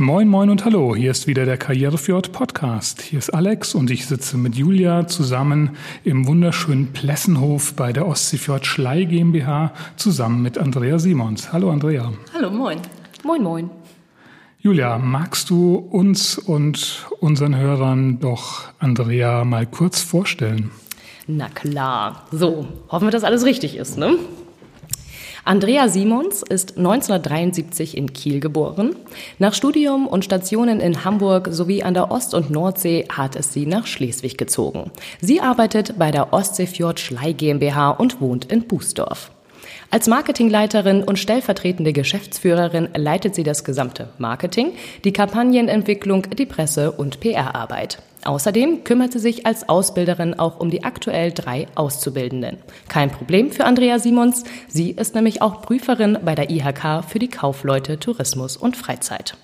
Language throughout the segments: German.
Moin, moin und hallo. Hier ist wieder der Karrierefjord Podcast. Hier ist Alex und ich sitze mit Julia zusammen im wunderschönen Plessenhof bei der Ostseefjord Schlei GmbH zusammen mit Andrea Simons. Hallo, Andrea. Hallo, moin. Moin, moin. Julia, magst du uns und unseren Hörern doch Andrea mal kurz vorstellen? Na klar. So, hoffen wir, dass alles richtig ist, ne? Andrea Simons ist 1973 in Kiel geboren. Nach Studium und Stationen in Hamburg sowie an der Ost- und Nordsee hat es sie nach Schleswig gezogen. Sie arbeitet bei der Ostseefjord Schlei GmbH und wohnt in Bußdorf. Als Marketingleiterin und stellvertretende Geschäftsführerin leitet sie das gesamte Marketing, die Kampagnenentwicklung, die Presse- und PR-Arbeit. Außerdem kümmert sie sich als Ausbilderin auch um die aktuell drei Auszubildenden. Kein Problem für Andrea Simons. Sie ist nämlich auch Prüferin bei der IHK für die Kaufleute Tourismus und Freizeit.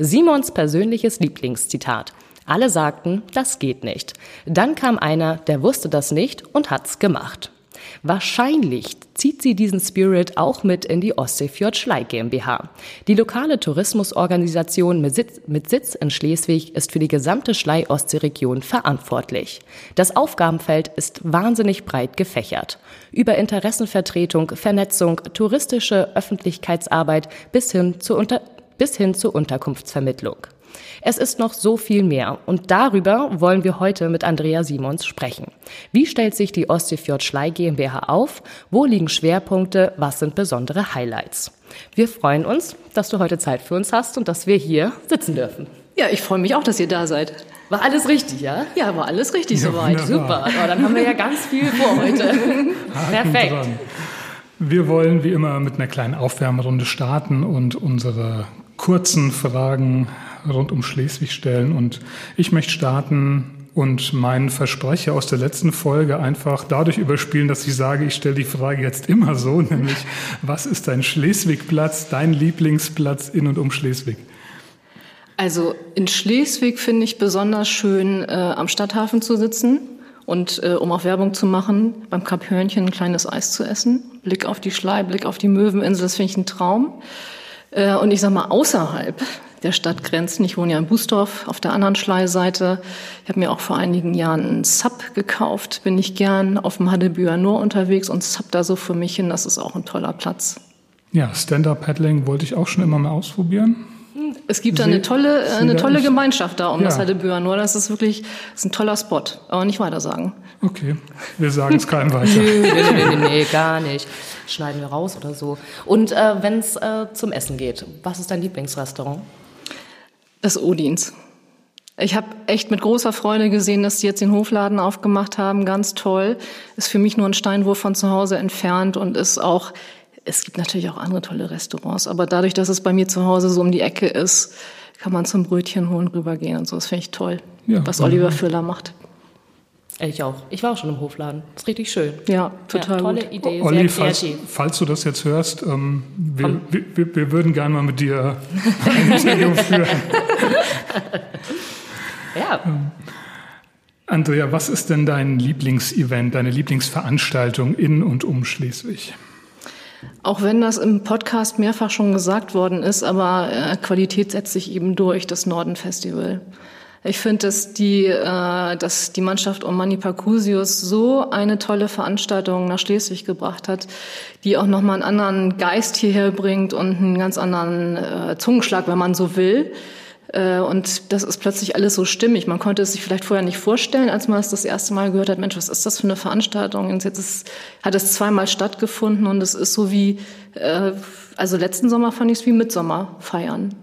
Simons persönliches Lieblingszitat. Alle sagten, das geht nicht. Dann kam einer, der wusste das nicht und hat's gemacht. Wahrscheinlich zieht sie diesen Spirit auch mit in die Ostseefjord Schlei GmbH. Die lokale Tourismusorganisation mit Sitz, mit Sitz in Schleswig ist für die gesamte Schlei-Ostsee-Region verantwortlich. Das Aufgabenfeld ist wahnsinnig breit gefächert. Über Interessenvertretung, Vernetzung, touristische Öffentlichkeitsarbeit bis hin zur, Unter bis hin zur Unterkunftsvermittlung. Es ist noch so viel mehr und darüber wollen wir heute mit Andrea Simons sprechen. Wie stellt sich die Ostseefjord Schlei GmbH auf? Wo liegen Schwerpunkte? Was sind besondere Highlights? Wir freuen uns, dass du heute Zeit für uns hast und dass wir hier sitzen dürfen. Ja, ich freue mich auch, dass ihr da seid. War alles richtig, ja? Ja, war alles richtig Ja, soweit. wunderbar. Super. Oh, dann haben wir ja ganz viel vor heute. Perfekt. dran. Wir wollen wie immer mit einer kleinen Aufwärmrunde starten und unsere kurzen Fragen rund um Schleswig stellen. Und ich möchte starten und meinen Versprecher aus der letzten Folge einfach dadurch überspielen, dass ich sage, ich stelle die Frage jetzt immer so, nämlich, was ist dein Schleswigplatz, dein Lieblingsplatz in und um Schleswig? Also in Schleswig finde ich besonders schön, äh, am Stadthafen zu sitzen und äh, um auch Werbung zu machen, beim Kap Hörnchen ein kleines Eis zu essen. Blick auf die Schlei, Blick auf die Möweninsel, das finde ich ein Traum. Äh, und ich sag mal, außerhalb der Stadtgrenzen, ich wohne ja in Bußdorf auf der anderen Schleiseite. Ich habe mir auch vor einigen Jahren einen Sub gekauft, bin ich gern auf dem Hadebüer Nor unterwegs und Sub da so für mich hin, das ist auch ein toller Platz. Ja, Stand-Up-Paddling wollte ich auch schon immer mal ausprobieren. Es gibt da eine tolle, äh, Sie eine tolle Gemeinschaft da um Ja. das Hadebüer Nor. Das ist wirklich das ist ein toller Spot, aber nicht weiter sagen. Okay, wir sagen es keinem weiter. nee, nee, nee, nee, nee, gar nicht. Schneiden wir raus oder so. Und äh, wenn es äh, zum Essen geht, was ist dein Lieblingsrestaurant? Das Odins. Ich habe echt mit großer Freude gesehen, dass die jetzt den Hofladen aufgemacht haben. Ganz toll. Ist für mich nur ein Steinwurf von zu Hause entfernt und ist auch, es gibt natürlich auch andere tolle Restaurants, aber dadurch, dass es bei mir zu Hause so um die Ecke ist, kann man zum Brötchen holen rübergehen und so. Das finde ich toll, Ja, was. Oliver Füller macht. Ich auch. Ich war auch schon im Hofladen. Ist richtig schön. Ja, total ja, tolle gut. Idee, Olli, sehr falls, kreativ. falls du das jetzt hörst, ähm, wir, wir, wir, würden gerne mal mit dir ein Interview führen. Ja. Andrea, was ist denn dein Lieblingsevent, deine Lieblingsveranstaltung in und um Schleswig? Auch wenn das im Podcast mehrfach schon gesagt worden ist, aber äh, Qualität setzt sich eben durch, das Norden-Festival. Ich finde, dass die, äh, dass die Mannschaft um Manny Parcusius so eine tolle Veranstaltung nach Schleswig gebracht hat, die auch nochmal einen anderen Geist hierher bringt und einen ganz anderen äh, Zungenschlag, wenn man so will. Äh, Und das ist plötzlich alles so stimmig. Man konnte es sich vielleicht vorher nicht vorstellen, als man es das erste Mal gehört hat. Mensch, was ist das für eine Veranstaltung? Und jetzt ist, hat es zweimal stattgefunden und es ist so wie, äh, also letzten Sommer fand ich es wie Mitsommer feiern.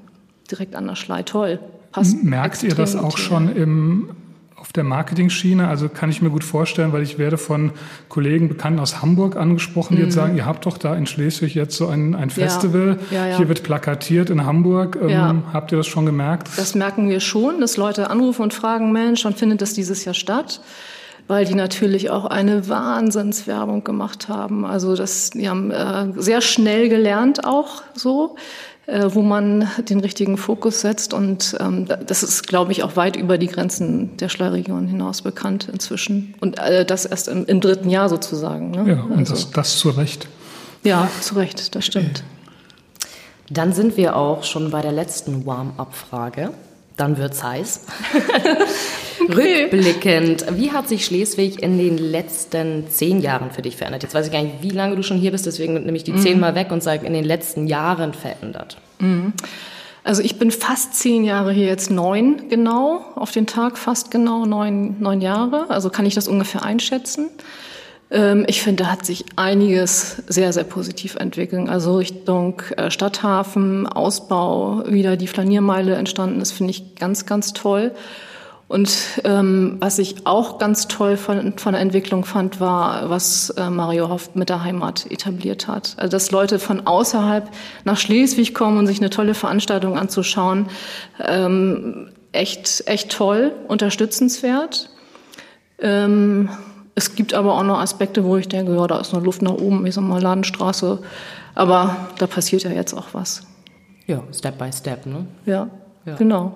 Direkt an der Schlei. Toll. Passt Merkt ihr das auch schon im, auf der Marketing-Schiene? Also kann ich mir gut vorstellen, weil ich werde von Kollegen, Bekannten aus Hamburg angesprochen, die jetzt sagen, ihr habt doch da in Schleswig jetzt so ein, ein Festival. Mhm. Ja, ja. Hier wird plakatiert in Hamburg. Ähm, Ja. Habt ihr das schon gemerkt? Das merken wir schon, dass Leute anrufen und fragen, Mensch, wann findet das dieses Jahr statt? Weil die natürlich auch eine Wahnsinnswerbung gemacht haben. Also das, die haben äh, sehr schnell gelernt auch so, wo man den richtigen Fokus setzt. Und ähm, das ist, glaube ich, auch weit über die Grenzen der Schleiregion hinaus bekannt inzwischen. Und äh, das erst im, im dritten Jahr sozusagen. Ne? ja, und also, das, das zu Recht. ja, zu Recht, das stimmt. Dann sind wir auch schon bei der letzten Warm-up-Frage. Dann wird's heiß. okay. Rückblickend, wie hat sich Schleswig in den letzten zehn Jahren für dich verändert? Jetzt weiß ich gar nicht, wie lange du schon hier bist, deswegen nehme ich die mhm. zehn mal weg und sage in den letzten Jahren verändert. Mhm. Also ich bin fast zehn Jahre hier, jetzt neun genau, auf den Tag fast genau neun, neun Jahre. Also kann ich das ungefähr einschätzen. Ähm, ich finde, da hat sich einiges sehr, sehr positiv entwickelt. Also Richtung äh, Stadthafen, Ausbau, wieder die Flaniermeile entstanden ist, finde ich ganz, ganz toll. Und ähm, was ich auch ganz toll von, von der Entwicklung fand, war, was äh, Mario Hoff mit der Heimat etabliert hat. Also dass Leute von außerhalb nach Schleswig kommen und sich eine tolle Veranstaltung anzuschauen, ähm, echt, echt toll, unterstützenswert. Ähm, es gibt aber auch noch Aspekte, wo ich denke, ja, da ist noch Luft nach oben, ich sag mal Ladenstraße. Aber da passiert ja jetzt auch was. Ja, Step by Step, ne? Ja, ja. genau.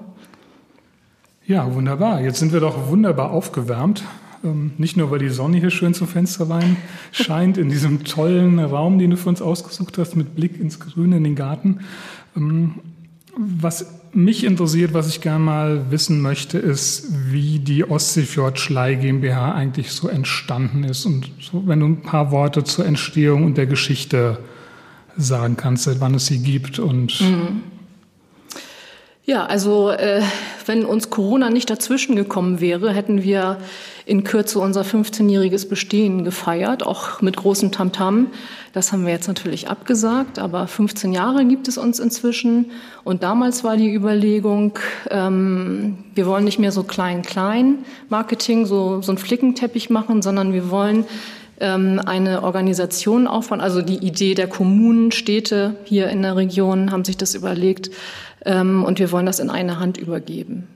Ja, wunderbar. Jetzt sind wir doch wunderbar aufgewärmt. Ähm, nicht nur, weil die Sonne hier schön zum Fenster rein scheint, in diesem tollen Raum, den du für uns ausgesucht hast, mit Blick ins Grüne in den Garten. Ähm, was mich interessiert, was ich gerne mal wissen möchte, ist, wie die Ostseefjord Schlei GmbH eigentlich so entstanden ist. Und so, wenn du ein paar Worte zur Entstehung und der Geschichte sagen kannst, seit wann es sie gibt und mhm. Ja, also äh, wenn uns Corona nicht dazwischen gekommen wäre, hätten wir in Kürze unser 15-jähriges Bestehen gefeiert, auch mit großem Tamtam. Das haben wir jetzt natürlich abgesagt, aber 15 Jahre gibt es uns inzwischen. Und damals war die Überlegung, ähm, wir wollen nicht mehr so klein-klein Marketing, so, so ein Flickenteppich machen, sondern wir wollen eine Organisation aufbauen. Also die Idee der Kommunen, Städte hier in der Region haben sich das überlegt, ähm, und wir wollen das in eine Hand übergeben.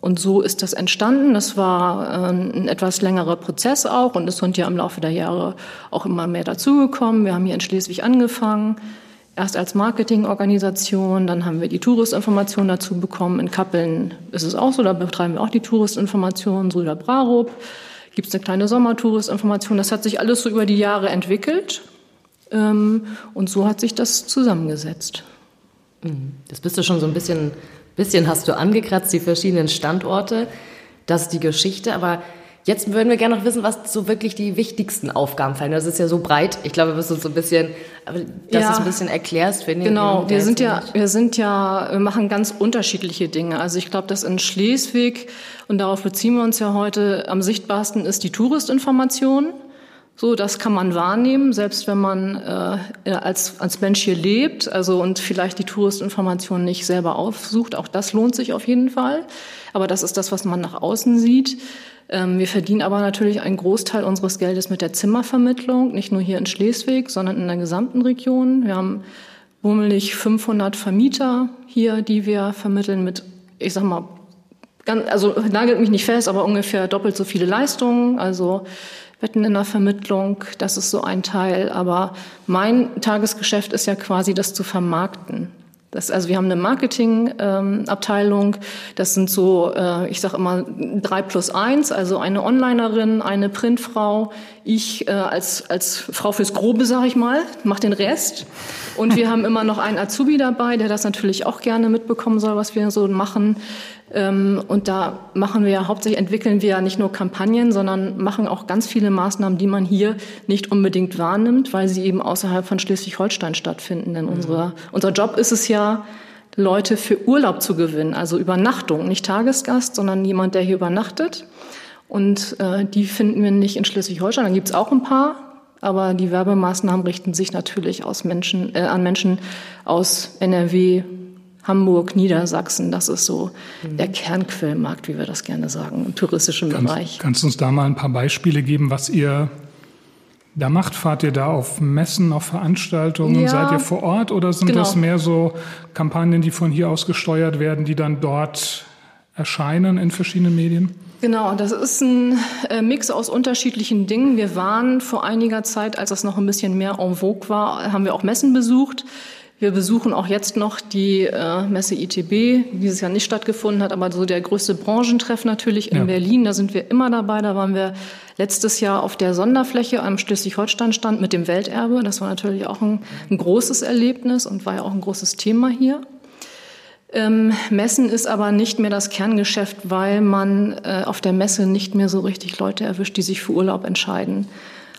Und so ist das entstanden. Das war ähm, ein etwas längerer Prozess auch und es sind ja im Laufe der Jahre auch immer mehr dazugekommen. Wir haben hier in Schleswig angefangen, erst als Marketingorganisation, dann haben wir die Touristinformation dazu bekommen. In Kappeln ist es auch so, da betreiben wir auch die Touristinformation, Brüder Brarup. Gibt es eine kleine Sommertouristinformation. Das hat sich alles so über die Jahre entwickelt ähm, und so hat sich das zusammengesetzt. Mhm. Das bist du schon so ein bisschen, bisschen hast du angekratzt, die verschiedenen Standorte. Das ist die Geschichte, aber Jetzt würden wir gerne noch wissen, was so wirklich die wichtigsten Aufgaben fallen. Das ist ja so breit. Ich glaube, wir müssen uns so ein bisschen, dass ja, du es ein bisschen erklärst. Wenn genau, wir sind ja, wir sind ja, wir machen ganz unterschiedliche Dinge. Also ich glaube, dass in Schleswig, und darauf beziehen wir uns ja heute, am sichtbarsten ist die Touristinformation. So, das kann man wahrnehmen, selbst wenn man äh, als, als Mensch hier lebt, also und vielleicht die Touristinformation nicht selber aufsucht. Auch das lohnt sich auf jeden Fall. Aber das ist das, was man nach außen sieht. Ähm, wir verdienen aber natürlich einen Großteil unseres Geldes mit der Zimmervermittlung, nicht nur hier in Schleswig, sondern in der gesamten Region. Wir haben bummelig 500 Vermieter hier, die wir vermitteln mit, ich sag mal, ganz, also nagelt mich nicht fest, aber ungefähr doppelt so viele Leistungen. Also Wetten in der Vermittlung, das ist so ein Teil. Aber mein Tagesgeschäft ist ja quasi das zu vermarkten. Das, also wir haben eine Marketingabteilung. Ähm, das sind so, äh, ich sage immer drei plus eins, also eine Onlinerin, eine Printfrau, ich äh, als als Frau fürs Grobe, sage ich mal, mache den Rest. Und wir haben immer noch einen Azubi dabei, der das natürlich auch gerne mitbekommen soll, was wir so machen. Ähm, und da machen wir ja hauptsächlich, entwickeln wir ja nicht nur Kampagnen, sondern machen auch ganz viele Maßnahmen, die man hier nicht unbedingt wahrnimmt, weil sie eben außerhalb von Schleswig-Holstein stattfinden. Denn mhm. unsere, unser Job ist es ja, Leute für Urlaub zu gewinnen, also Übernachtung, nicht Tagesgast, sondern jemand, der hier übernachtet. Und äh, die finden wir nicht in Schleswig-Holstein. Da gibt es auch ein paar, aber die Werbemaßnahmen richten sich natürlich aus Menschen, äh, an Menschen aus NRW, Hamburg, Niedersachsen, das ist so mhm. der Kernquellmarkt, wie wir das gerne sagen, im touristischen kannst, Bereich. Kannst du uns da mal ein paar Beispiele geben, was ihr da macht? Fahrt ihr da auf Messen, auf Veranstaltungen? Ja, Seid ihr vor Ort oder sind genau. das mehr so Kampagnen, die von hier aus gesteuert werden, die dann dort erscheinen in verschiedenen Medien? Genau, das ist ein äh, Mix aus unterschiedlichen Dingen. Wir waren vor einiger Zeit, als das noch ein bisschen mehr en vogue war, haben wir auch Messen besucht. Wir besuchen auch jetzt noch die äh, Messe ITB, die dieses Jahr nicht stattgefunden hat, aber so der größte Branchentreff natürlich in ja. Berlin. Da sind wir immer dabei. Da waren wir letztes Jahr auf der Sonderfläche am Schleswig-Holstein-Stand mit dem Welterbe. Das war natürlich auch ein, ein großes Erlebnis und war ja auch ein großes Thema hier. Ähm, Messen ist aber nicht mehr das Kerngeschäft, weil man äh, auf der Messe nicht mehr so richtig Leute erwischt, die sich für Urlaub entscheiden.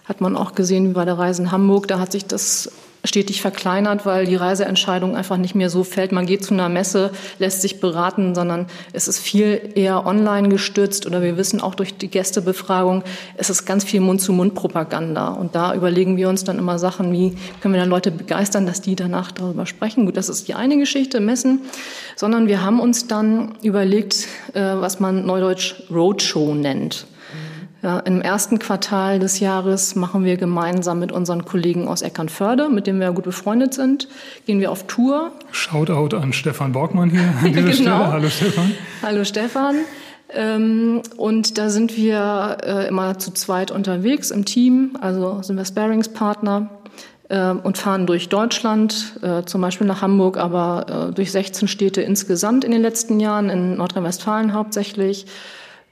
Hat man auch gesehen wie bei der Reise in Hamburg. Da hat sich das stetig verkleinert, weil die Reiseentscheidung einfach nicht mehr so fällt. Man geht zu einer Messe, lässt sich beraten, sondern es ist viel eher online gestützt oder wir wissen auch durch die Gästebefragung, es ist ganz viel Mund-zu-Mund-Propaganda. Und da überlegen wir uns dann immer Sachen, wie können wir dann Leute begeistern, dass die danach darüber sprechen. Gut, das ist die eine Geschichte, Messen, sondern wir haben uns dann überlegt, äh, was man neudeutsch Roadshow nennt. Ja, Im ersten Quartal des Jahres machen wir gemeinsam mit unseren Kollegen aus Eckernförde, mit denen wir gut befreundet sind, gehen wir auf Tour. Shoutout an Stefan Borgmann hier an dieser genau. Stelle. Hallo Stefan. Hallo Stefan. Ähm, und da sind wir äh, immer zu zweit unterwegs im Team, also sind wir Sparingspartner äh, und fahren durch Deutschland, äh, zum Beispiel nach Hamburg, aber durch 16 Städte insgesamt in den letzten Jahren, in Nordrhein-Westfalen hauptsächlich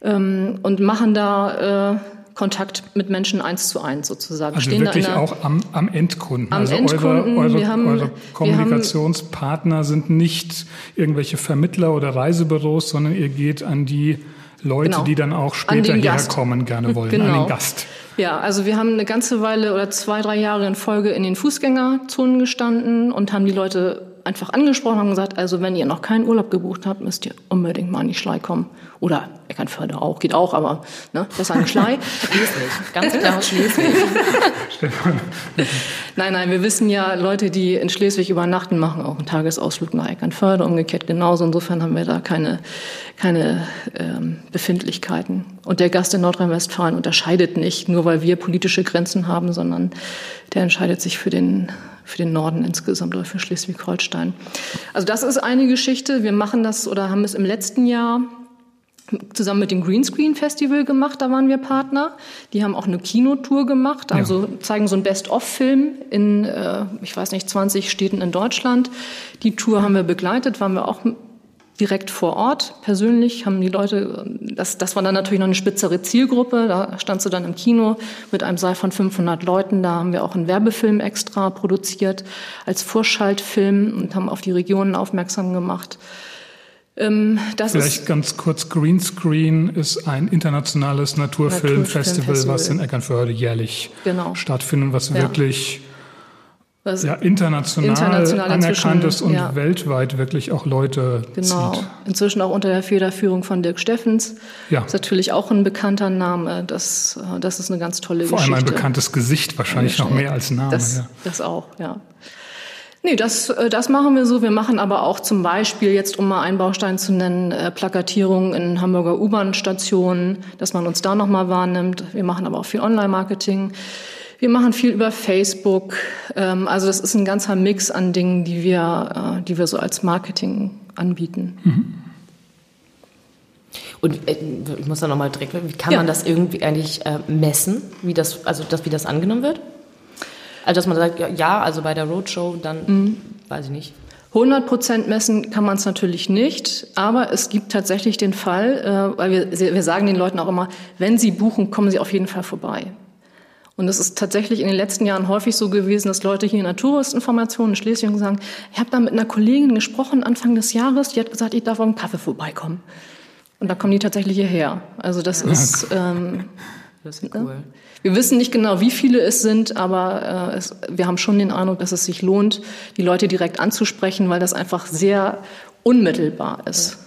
ähm, und machen da äh, Kontakt mit Menschen eins zu eins sozusagen. Also Stehen wirklich einer, auch am, am Endkunden. Am also Endkunden. Eure, eure, haben, eure Kommunikationspartner haben, sind nicht irgendwelche Vermittler oder Reisebüros, sondern ihr geht an die Leute, genau, die dann auch später hierher kommen, gerne wollen, genau. an den Gast. Ja, also wir haben eine ganze Weile oder zwei, drei Jahre in Folge in den Fußgängerzonen gestanden und haben die Leute einfach angesprochen und gesagt, also wenn ihr noch keinen Urlaub gebucht habt, müsst ihr unbedingt mal an die Schlei kommen. Oder Eckernförde auch, geht auch, aber ne, besser die Schlei. Schleswig, ganz klar Schleswig. Stefan. Nein, nein, wir wissen ja, Leute, die in Schleswig übernachten, machen auch einen Tagesausflug nach Eckernförde, umgekehrt genauso. Insofern haben wir da keine, keine ähm, Befindlichkeiten. Und der Gast in Nordrhein-Westfalen unterscheidet nicht, nur weil wir politische Grenzen haben, sondern der entscheidet sich für den für den Norden insgesamt oder für Schleswig-Holstein. Also das ist eine Geschichte. Wir machen das oder haben es im letzten Jahr zusammen mit dem Greenscreen Festival gemacht, da waren wir Partner. Die haben auch eine Kinotour gemacht, also ja. zeigen so einen Best-of-Film in, äh, ich weiß nicht, 20 Städten in Deutschland. Die Tour haben wir begleitet, waren wir auch direkt vor Ort. Persönlich haben die Leute, das, das war dann natürlich noch eine spitzere Zielgruppe. Da standst du dann im Kino mit einem Saal von 500 Leuten. Da haben wir auch einen Werbefilm extra produziert als Vorschaltfilm und haben auf die Regionen aufmerksam gemacht. Ähm, Vielleicht ganz kurz, Greenscreen ist ein internationales Naturfilmfestival, Naturfilm was in Eckernförde jährlich genau. stattfindet, was ja. wirklich was ja, international, international anerkannt ist und ja. weltweit wirklich auch Leute genau. zieht. Inzwischen auch unter der Federführung von Dirk Steffens. Ja. Ist natürlich auch ein bekannter Name. Das, das ist eine ganz tolle Vor Geschichte. Vor allem ein bekanntes Gesicht, wahrscheinlich noch mehr als Name. Das, ja. das auch, ja. Nee, das, äh, das machen wir so. Wir machen aber auch zum Beispiel, jetzt um mal einen Baustein zu nennen, äh, Plakatierungen in Hamburger U-Bahn-Stationen, dass man uns da nochmal wahrnimmt. Wir machen aber auch viel Online-Marketing. Wir machen viel über Facebook. Ähm, also das ist ein ganzer Mix an Dingen, die wir, äh, die wir so als Marketing anbieten. Mhm. Und ich muss da nochmal direkt, wie kann ja. man das irgendwie eigentlich messen, wie das, also das, wie das angenommen wird? Also dass man sagt, ja, also bei der Roadshow, dann mhm. weiß ich nicht. 100 Prozent messen kann man es natürlich nicht, aber es gibt tatsächlich den Fall, weil wir, wir sagen den Leuten auch immer, wenn sie buchen, kommen sie auf jeden Fall vorbei. Und es ist tatsächlich in den letzten Jahren häufig so gewesen, dass Leute hier in der Touristinformation in Schleswig sagen, ich habe da mit einer Kollegin gesprochen Anfang des Jahres, die hat gesagt, ich darf auf einen Kaffee vorbeikommen. Und da kommen die tatsächlich hierher. Also das ja. ist... Ähm, das ist cool. Wir wissen nicht genau, wie viele es sind, aber äh, es, wir haben schon den Eindruck, dass es sich lohnt, die Leute direkt anzusprechen, weil das einfach sehr unmittelbar ist.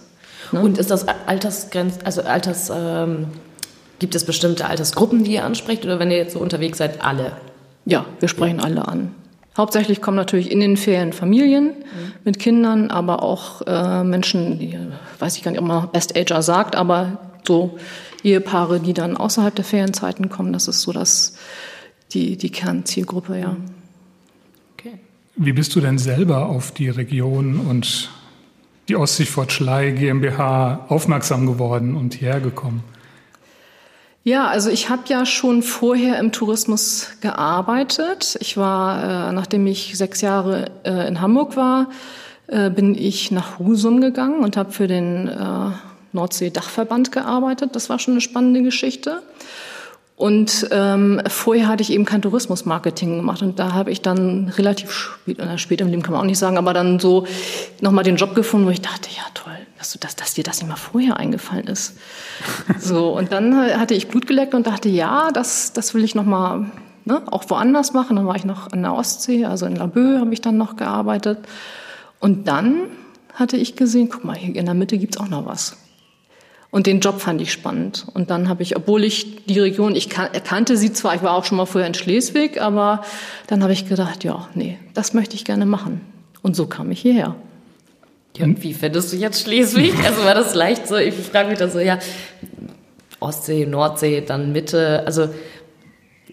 Ja. Ne? Und ist das Altersgrenz, also Alters, ähm, Gibt es bestimmte Altersgruppen, die ihr ansprecht oder wenn ihr jetzt so unterwegs seid, alle? Ja, wir sprechen alle an. Hauptsächlich kommen natürlich in den Ferien Familien mhm. mit Kindern, aber auch äh, Menschen, die, weiß ich gar nicht, ob man Best Ager sagt, aber so Ehepaare, die dann außerhalb der Ferienzeiten kommen, das ist so das, die, die Kernzielgruppe, ja. Okay. Wie bist du denn selber auf die Region und die Ostseefort Schlei GmbH aufmerksam geworden und hierher gekommen? Ja, also ich habe ja schon vorher im Tourismus gearbeitet. Ich war, äh, nachdem ich sechs Jahre äh, in Hamburg war, äh, bin ich nach Husum gegangen und habe für den äh, Nordsee-Dachverband gearbeitet. Das war schon eine spannende Geschichte. Und ähm, vorher hatte ich eben kein Tourismusmarketing gemacht und da habe ich dann relativ spät, äh, spät im Leben kann man auch nicht sagen, aber dann so nochmal den Job gefunden, wo ich dachte, ja toll, dass, du, dass, dass dir das nicht mal vorher eingefallen ist. so und dann hatte ich Blut geleckt und dachte, ja, das, das will ich nochmal ne, auch woanders machen. Dann war ich noch an der Ostsee, also in Laboe habe ich dann noch gearbeitet. Und dann hatte ich gesehen, guck mal, hier in der Mitte gibt's auch noch was. Und den Job fand ich spannend. Und dann habe ich, obwohl ich die Region, ich kannte sie zwar, ich war auch schon mal vorher in Schleswig, aber dann habe ich gedacht, ja, nee, das möchte ich gerne machen. Und so kam ich hierher. Ja, und wie findest du jetzt Schleswig? Also war das leicht so, ich frage mich dann so, ja, Ostsee, Nordsee, dann Mitte, also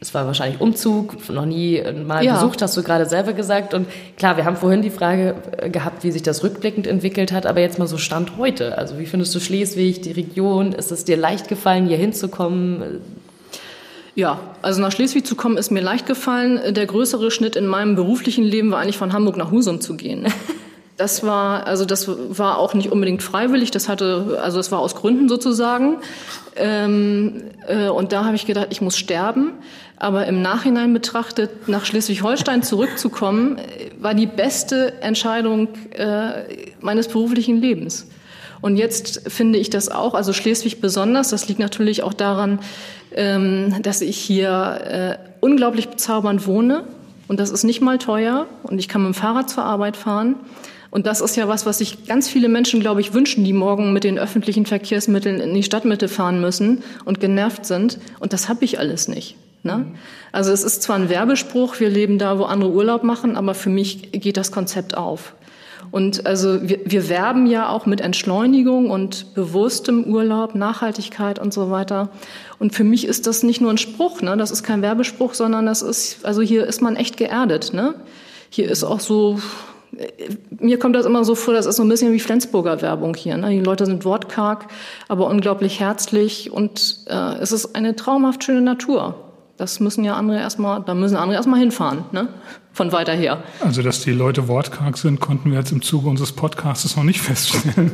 es war wahrscheinlich Umzug, noch nie mal ja. besucht, hast du gerade selber gesagt. Und klar, wir haben vorhin die Frage äh, gehabt, wie sich das rückblickend entwickelt hat, aber jetzt mal so Stand heute. Also wie findest du Schleswig, die Region? Ist es dir leicht gefallen, hier hinzukommen? Ja, also nach Schleswig zu kommen ist mir leicht gefallen. Der größere Schnitt in meinem beruflichen Leben war eigentlich von Hamburg nach Husum zu gehen. Das war, also das war auch nicht unbedingt freiwillig. Das hatte, also es war aus Gründen sozusagen. Ähm, äh, und da habe ich gedacht, ich muss sterben. Aber im Nachhinein betrachtet, nach Schleswig-Holstein zurückzukommen, war die beste Entscheidung äh, meines beruflichen Lebens. Und jetzt finde ich das auch, also Schleswig besonders, das liegt natürlich auch daran, ähm, dass ich hier äh, unglaublich bezaubernd wohne. Und das ist nicht mal teuer. Und ich kann mit dem Fahrrad zur Arbeit fahren. Und das ist ja was, was sich ganz viele Menschen, glaube ich, wünschen, die morgen mit den öffentlichen Verkehrsmitteln in die Stadtmitte fahren müssen und genervt sind. Und das habe ich alles nicht. Ne? Also es ist zwar ein Werbespruch, wir leben da, wo andere Urlaub machen, aber für mich geht das Konzept auf. Und also wir, wir werben ja auch mit Entschleunigung und bewusstem Urlaub, Nachhaltigkeit und so weiter. Und für mich ist das nicht nur ein Spruch, ne? das ist kein Werbespruch, sondern das ist, also hier ist man echt geerdet. Ne? Hier ist auch so, mir kommt das immer so vor, das ist so ein bisschen wie Flensburger Werbung hier. Ne? Die Leute sind wortkarg, aber unglaublich herzlich und äh, es ist eine traumhaft schöne Natur. Das müssen ja andere erstmal, da müssen andere erstmal hinfahren, ne? Von weiter her. Also, dass die Leute wortkarg sind, konnten wir jetzt im Zuge unseres Podcasts noch nicht feststellen.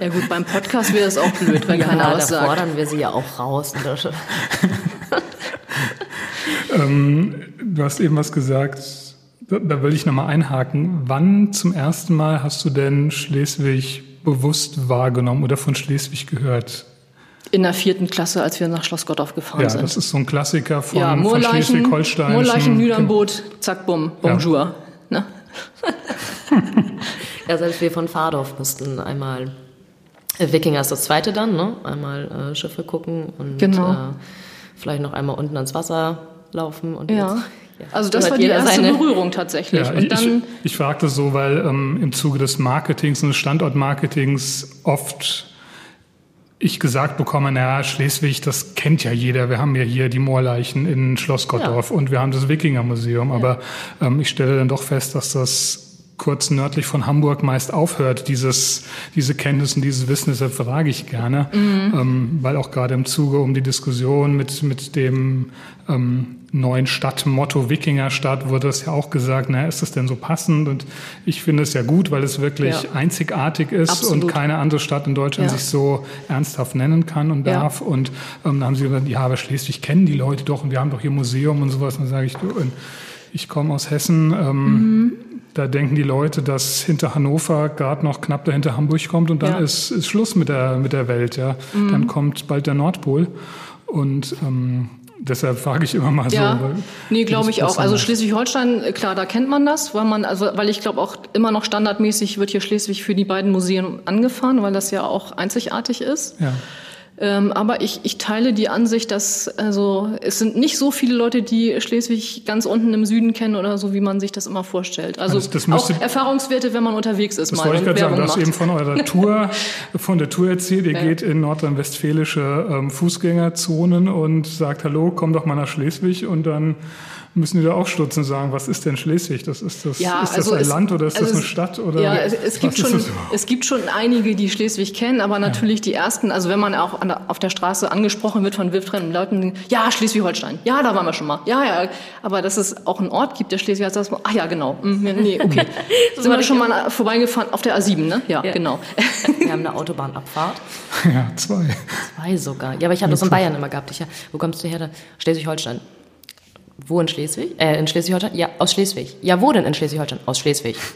Ja gut, beim Podcast wäre es auch blöd, wenn ja, keiner was sagt. Da fordern wir sie ja auch raus. ähm, du hast eben was gesagt, da will ich nochmal einhaken. Wann zum ersten Mal hast du denn Schleswig bewusst wahrgenommen oder von Schleswig gehört? In der vierten Klasse, als wir nach Schloss Gottorf gefahren ja, sind. Ja, das ist so ein Klassiker von, ja, von Schleswig-Holstein. Moorleichen, Nüdernboot, zack, bumm, bonjour. Ja. Ne? ja, selbst wir von Fahrdorf mussten einmal, äh, Wikinger ist das zweite dann, ne? einmal äh, Schiffe gucken und genau. äh, vielleicht noch einmal unten ans Wasser laufen. Und ja. Also das war die erste seine... Berührung tatsächlich. Ja, ich, ich, ich fragte so, weil ähm, im Zuge des Marketings und des Standortmarketings oft ich gesagt bekomme, naja, Schleswig, das kennt ja jeder. Wir haben ja hier die Moorleichen in Schloss Gottorf ja. und wir haben das Wikingermuseum. Aber ähm, ich stelle dann doch fest, dass das kurz nördlich von Hamburg meist aufhört, dieses, diese Kenntnis und dieses Wissen. Deshalb frage ich gerne, mhm. ähm, weil auch gerade im Zuge um die Diskussion mit, mit dem ähm, neuen Stadtmotto Wikingerstadt wurde es ja auch gesagt, na, ist das denn so passend? Und ich finde es ja gut, weil es wirklich ja. einzigartig ist Absolut. und keine andere Stadt in Deutschland ja. sich so ernsthaft nennen kann und darf. Ja. Und ähm, dann haben sie gesagt, ja, aber Schleswig kennen die Leute doch und wir haben doch hier Museum und sowas. Und dann sage ich, du, ich komme aus Hessen. Ähm, mhm. Da denken die Leute, dass hinter Hannover gerade noch knapp dahinter Hamburg kommt und dann ist, ist Schluss mit der, mit der Welt. Ja. Mhm. Dann kommt bald der Nordpol. Und ähm, Deshalb frage ich immer mal ja. so. Nee, glaube ich auch. Also Schleswig-Holstein, äh, klar, da kennt man das, weil man, also weil ich glaube auch immer noch standardmäßig wird hier Schleswig für die beiden Museen angefahren, weil das ja auch einzigartig ist. Ja. Ähm, aber ich, ich teile die Ansicht, dass also es sind nicht so viele Leute, die Schleswig ganz unten im Süden kennen oder so, wie man sich das immer vorstellt. Also, also das müsste, auch Erfahrungswerte, wenn man unterwegs ist. Das mal wollte ich gerade sagen. Du hast eben von eurer Tour, von der Tour erzählt. Ihr ja. geht in nordrhein-westfälische ähm, Fußgängerzonen und sagt, hallo, komm doch mal nach Schleswig und dann müssen die da auch stutzen und sagen, was ist denn Schleswig? Das ist das, Ja, ist das also ein es- Land oder ist also das eine es- Stadt? Oder Ja, es, es, gibt schon, es gibt schon einige, die Schleswig kennen, aber natürlich die ersten, also wenn man auch an der, auf der Straße angesprochen wird von wildfremden Leuten, ja, Schleswig-Holstein, ja, da waren wir schon mal, ja, ja, aber dass es auch einen Ort gibt, der Schleswig das, ach ja, genau, hm, nee, okay. Sind wir schon mal vorbeigefahren auf der A7, ne? Ja, Ja. genau. Wir haben eine Autobahnabfahrt. Ja, zwei. Zwei sogar. Ja, aber ich habe das in Bayern immer gehabt. Ich, ja, wo kommst du her? Da? Schleswig-Holstein. Wo in Schleswig? Äh, in Schleswig-Holstein? Ja, aus Schleswig. Ja, wo denn in Schleswig-Holstein? Aus Schleswig.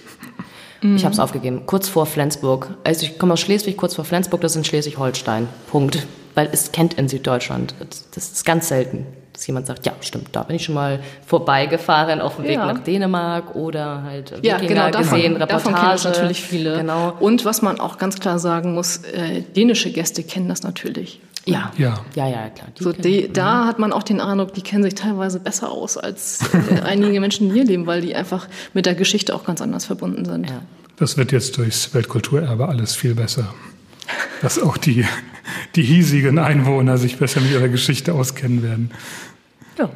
Ich habe es aufgegeben. Kurz vor Flensburg. Also ich komme aus Schleswig, kurz vor Flensburg, das ist in Schleswig-Holstein. Punkt. Weil es kennt in Süddeutschland. Das- ist ganz selten, dass jemand sagt, ja, stimmt, da bin ich schon mal vorbeigefahren auf dem Weg Ja. nach Dänemark oder halt Ja, genau, davon, gesehen, davon Reportage. kennen das natürlich viele. Genau. Und was man auch ganz klar sagen muss, äh, dänische Gäste kennen das natürlich. Ja. Ja. Ja, ja, klar. Die So, kennen- die, da hat man auch den Eindruck, die kennen sich teilweise besser aus als äh, einige Menschen, die hier leben, weil die einfach mit der Geschichte auch ganz anders verbunden sind. Ja. Das wird jetzt durchs Weltkulturerbe alles viel besser. Dass auch die, die hiesigen Einwohner sich besser mit ihrer Geschichte auskennen werden. Ja.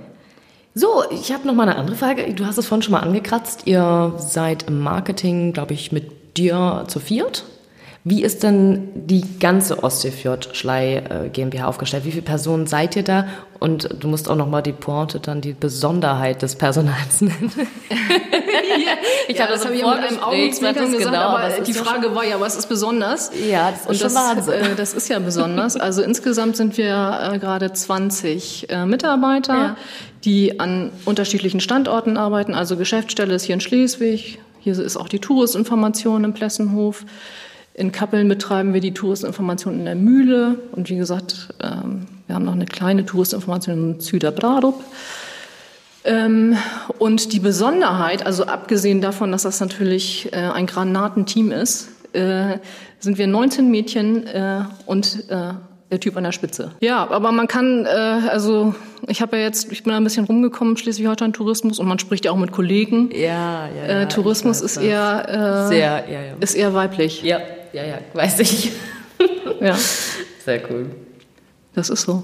So, ich habe noch mal eine andere Frage. Du hast es vorhin schon mal angekratzt. Ihr seid im Marketing, glaube ich, mit dir zu viert. Wie ist denn die ganze Ostseefjord Schlei äh, GmbH aufgestellt? Wie viele Personen seid ihr da? Und du musst auch noch mal die Pointe, dann die Besonderheit des Personals nennen. ich Ja, habe das im habe ich mit einem Vorgespräch Augenzwinkern das gesagt, genau, aber die Frage war ja, was ist besonders? Ja, das ist Und schon das, Wahnsinn. Äh, das ist ja besonders. Also insgesamt sind wir äh, gerade 20 äh, Mitarbeiter, Ja. die an unterschiedlichen Standorten arbeiten. Also Geschäftsstelle ist hier in Schleswig, hier ist auch die Touristinformation im Plessenhof. In Kappeln betreiben wir die Touristinformation in der Mühle. Und wie gesagt, ähm, wir haben noch eine kleine Touristinformation in Süderbrarup. Ähm, und die Besonderheit, also abgesehen davon, dass das natürlich äh, ein Granatenteam ist, äh, sind wir 19 Mädchen äh, und der Typ an der Spitze. Ja, aber man kann, äh, also ich habe ja jetzt, ich bin ein bisschen rumgekommen, Schleswig-Holstein Tourismus und man spricht ja auch mit Kollegen. Ja, ja, ja. Äh, Tourismus ist das. eher, äh, sehr, ja, ja. ist eher weiblich. Ja, ja, ja, weiß ich. Ja, Sehr cool. das ist so.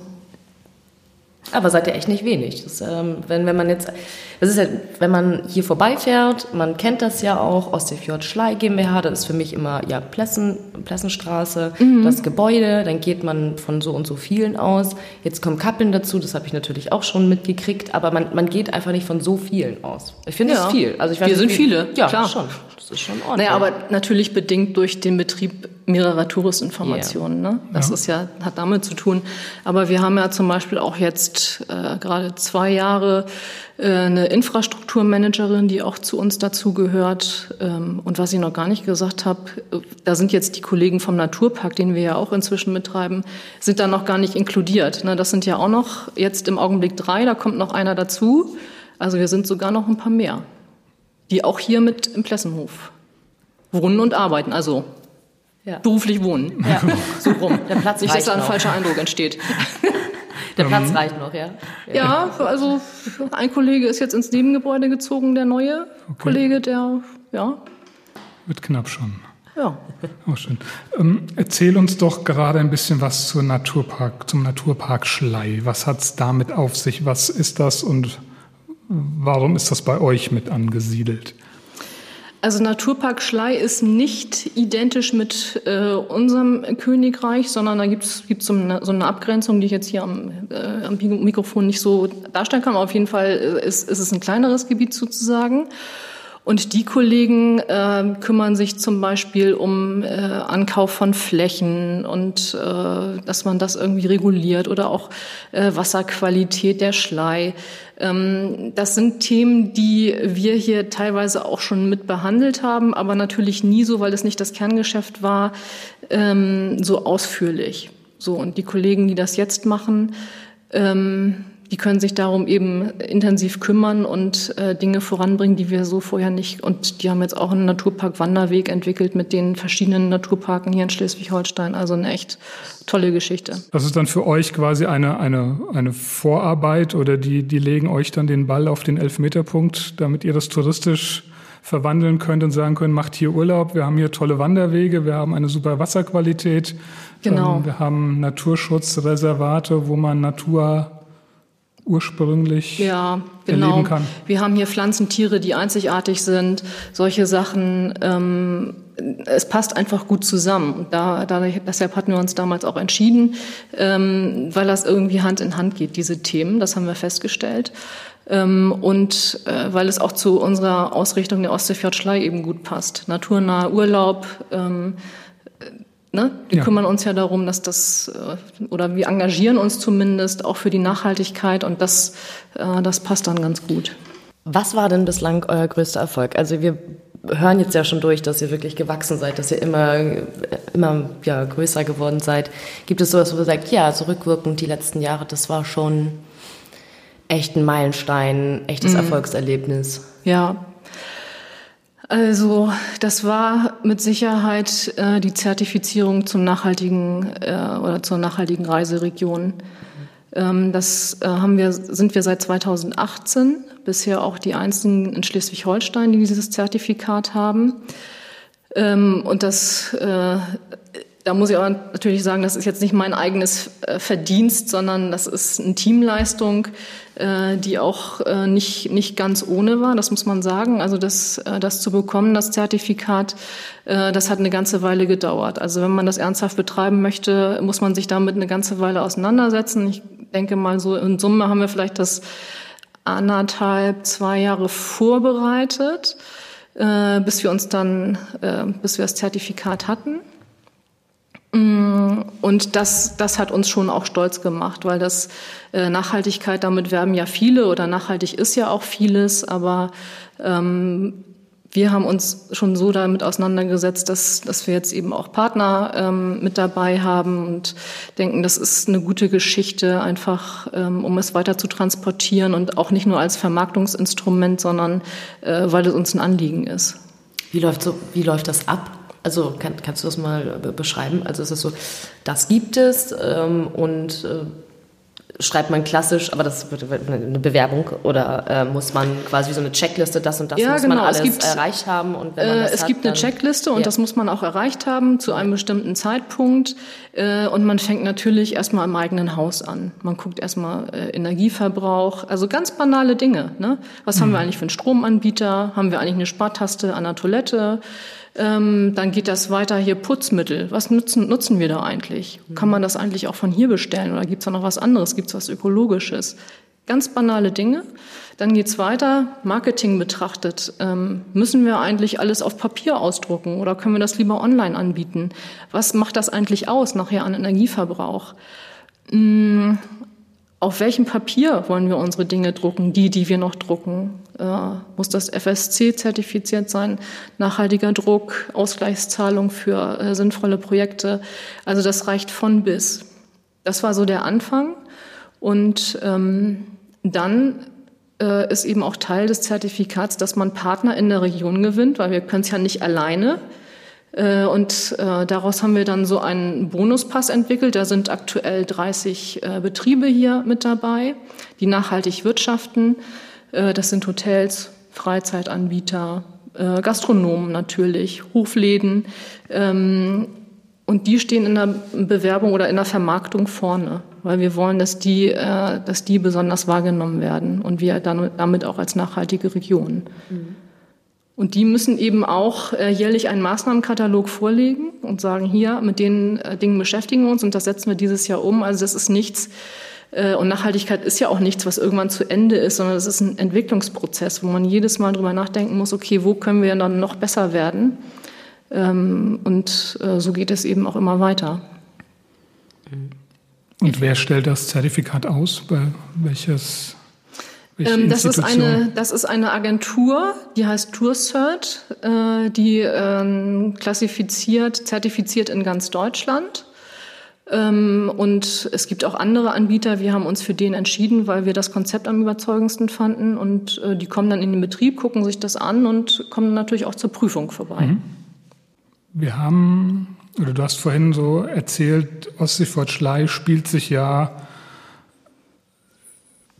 Aber seid ihr echt nicht wenig. Das, ähm, wenn, wenn man jetzt, das ist ja, wenn man hier vorbeifährt, man kennt das ja auch, Ostseefjord Schlei GmbH, das ist für mich immer, ja, Plessen, Plessenstraße, das Gebäude, dann geht man von so und so vielen aus. Jetzt kommen Kappeln dazu, das habe ich natürlich auch schon mitgekriegt, aber man, man geht einfach nicht von so vielen aus. Ich finde, das Ja. viel. Also ich weiß Wir sind wie- viele, Ja, klar. schon. Das ist schon ordentlich. Naja, aber natürlich bedingt durch den Betrieb mehrerer Touristinformationen. Ne? Das ist ja, hat damit zu tun. Aber wir haben ja zum Beispiel auch jetzt äh, gerade zwei Jahre äh, eine Infrastrukturmanagerin, die auch zu uns dazugehört. Ähm, und was ich noch gar nicht gesagt habe, äh, da sind jetzt die Kollegen vom Naturpark, den wir ja auch inzwischen betreiben, sind da noch gar nicht inkludiert. Ne? Das sind ja auch noch jetzt im Augenblick drei, da kommt noch einer dazu. Also wir sind sogar noch ein paar mehr, die auch hier mit im Plessenhof wohnen und arbeiten, also Ja. beruflich wohnen. Ja. So rum. Der Platz Nicht, dass da ein noch. falscher Eindruck entsteht. Der Platz reicht noch, ja. Ja, also ein Kollege ist jetzt ins Nebengebäude gezogen, der neue Kollege, der, ja, Wird knapp schon. ja. Auch schön. Ähm, erzähl uns doch gerade ein bisschen was zur Naturpark, zum Naturpark Schlei. Was hat's damit auf sich? Was ist das und warum ist das bei euch mit angesiedelt? Also Naturpark Schlei ist nicht identisch mit äh, unserem Königreich, sondern da gibt es so, eine, so eine Abgrenzung, die ich jetzt hier am, äh, am Mikrofon nicht so darstellen kann. Aber auf jeden Fall äh, ist, ist es ein kleineres Gebiet sozusagen. Und die Kollegen äh, kümmern sich zum Beispiel um äh, Ankauf von Flächen und äh, dass man das irgendwie reguliert oder auch äh, Wasserqualität der Schlei. Ähm, das sind Themen, die wir hier teilweise auch schon mit behandelt haben, aber natürlich nie so, weil es nicht das Kerngeschäft war, ähm, so ausführlich. So und die Kollegen, die das jetzt machen, ähm, die können sich darum eben intensiv kümmern und äh, Dinge voranbringen, die wir so vorher nicht. Und die haben jetzt auch einen Naturpark Wanderweg entwickelt mit den verschiedenen Naturparken hier in Schleswig-Holstein. Also eine echt tolle Geschichte. Das ist dann für euch quasi eine, eine, eine Vorarbeit oder die, die legen euch dann den Ball auf den Elfmeterpunkt, damit ihr das touristisch verwandeln könnt und sagen könnt, macht hier Urlaub, wir haben hier tolle Wanderwege, wir haben eine super Wasserqualität, Genau. ähm, wir haben Naturschutzreservate, wo man Natur ursprünglich ja, genau. erleben kann. Wir haben hier Pflanzentiere, die einzigartig sind, solche Sachen. Ähm, es passt einfach gut zusammen. Da, dadurch, deshalb hatten wir uns damals auch entschieden, ähm, weil das irgendwie Hand in Hand geht, diese Themen. Das haben wir festgestellt. Ähm, und äh, weil es auch zu unserer Ausrichtung der Ostseefjordschlei eben gut passt. Naturnaher Urlaub. Ähm, äh, ne? Wir ja. kümmern uns ja darum, dass das, äh, oder wir engagieren uns zumindest auch für die Nachhaltigkeit und das, äh, das passt dann ganz gut. Was war denn bislang euer größter Erfolg? Also wir hören jetzt ja schon durch, dass ihr wirklich gewachsen seid, dass ihr immer, immer ja, größer geworden seid. Gibt es sowas, wo ihr sagt, ja, zurückwirkend die letzten Jahre, das war schon echt ein Meilenstein, echtes mhm. Erfolgserlebnis? Ja. Also das war mit Sicherheit äh, die Zertifizierung zum nachhaltigen äh, oder zur nachhaltigen Reiseregion. Ähm, das äh, haben wir, sind wir seit 2018 bisher auch die einzigen in Schleswig-Holstein, die dieses Zertifikat haben. Ähm, und das, äh, da muss ich aber natürlich sagen, das ist jetzt nicht mein eigenes äh, Verdienst, sondern das ist eine Teamleistung, äh, die auch äh, nicht, nicht ganz ohne war, das muss man sagen. Also das, das zu bekommen, das Zertifikat, das hat eine ganze Weile gedauert. Also wenn man das ernsthaft betreiben möchte, muss man sich damit eine ganze Weile auseinandersetzen. Ich denke mal so in Summe haben wir vielleicht das anderthalb, zwei Jahre vorbereitet, bis wir uns dann, bis wir das Zertifikat hatten. Mm, und das, das hat uns schon auch stolz gemacht, weil das äh, Nachhaltigkeit, damit werben ja viele oder nachhaltig ist ja auch vieles, aber ähm, wir haben uns schon so damit auseinandergesetzt, dass, dass wir jetzt eben auch Partner ähm, mit dabei haben und denken, das ist eine gute Geschichte, einfach ähm, um es weiter zu transportieren und auch nicht nur als Vermarktungsinstrument, sondern äh, weil es uns ein Anliegen ist. Wie läuft, so, wie läuft das ab? Also kann, kannst du das mal beschreiben? Also ist es so, das gibt es ähm, und äh, schreibt man klassisch, aber das wird eine Bewerbung oder äh, muss man quasi so eine Checkliste, das und das ja, muss genau. man alles gibt, erreicht haben und wenn man äh, das Es hat, gibt eine Checkliste und ja. das muss man auch erreicht haben zu einem bestimmten Zeitpunkt äh, und man fängt natürlich erstmal im eigenen Haus an. Man guckt erstmal äh, Energieverbrauch, also ganz banale Dinge. Ne? Was mhm. haben wir eigentlich für einen Stromanbieter? Haben wir eigentlich eine Spartaste an der Toilette? Ähm, dann geht das weiter hier Putzmittel. Was nutzen, nutzen wir da eigentlich? Kann man das eigentlich auch von hier bestellen oder gibt es da noch was anderes? Gibt es was Ökologisches? Ganz banale Dinge. Dann geht's weiter, Marketing betrachtet. Ähm, müssen wir eigentlich alles auf Papier ausdrucken oder können wir das lieber online anbieten? Was macht das eigentlich aus nachher an Energieverbrauch? Hm, auf welchem Papier wollen wir unsere Dinge drucken, die, die wir noch drucken? Äh, muss das FSC zertifiziert sein? Nachhaltiger Druck, Ausgleichszahlung für äh, sinnvolle Projekte. Also das reicht von bis. Das war so der Anfang. Und ähm, dann äh, ist eben auch Teil des Zertifikats, dass man Partner in der Region gewinnt, weil wir können es ja nicht alleine. Äh, und äh, daraus haben wir dann so einen Bonuspass entwickelt. Da sind aktuell 30 äh, Betriebe hier mit dabei, die nachhaltig wirtschaften. Das sind Hotels, Freizeitanbieter, Gastronomen natürlich, Hofläden. Ähm, und die stehen in der Bewerbung oder in der Vermarktung vorne, weil wir wollen, dass die, dass die besonders wahrgenommen werden und wir damit auch als nachhaltige Region. Mhm. Und die müssen eben auch äh, jährlich einen Maßnahmenkatalog vorlegen und sagen, hier, mit den äh, Dingen beschäftigen wir uns und das setzen wir dieses Jahr um. Also das ist nichts, äh, und Nachhaltigkeit ist ja auch nichts, was irgendwann zu Ende ist, sondern es ist ein Entwicklungsprozess, wo man jedes Mal drüber nachdenken muss, okay, wo können wir dann noch besser werden? Ähm, und so geht es eben auch immer weiter. Und wer stellt das Zertifikat aus? Bei welches ähm, das, ist eine, das ist eine Agentur, die heißt TourCert, äh, die ähm, klassifiziert, zertifiziert in ganz Deutschland. Ähm, und es gibt auch andere Anbieter. Wir haben uns für den entschieden, weil wir das Konzept am überzeugendsten fanden. Und äh, die kommen dann in den Betrieb, gucken sich das an und kommen natürlich auch zur Prüfung vorbei. Mhm. Wir haben, oder du hast vorhin so erzählt, Ostseefort Schlei spielt sich ja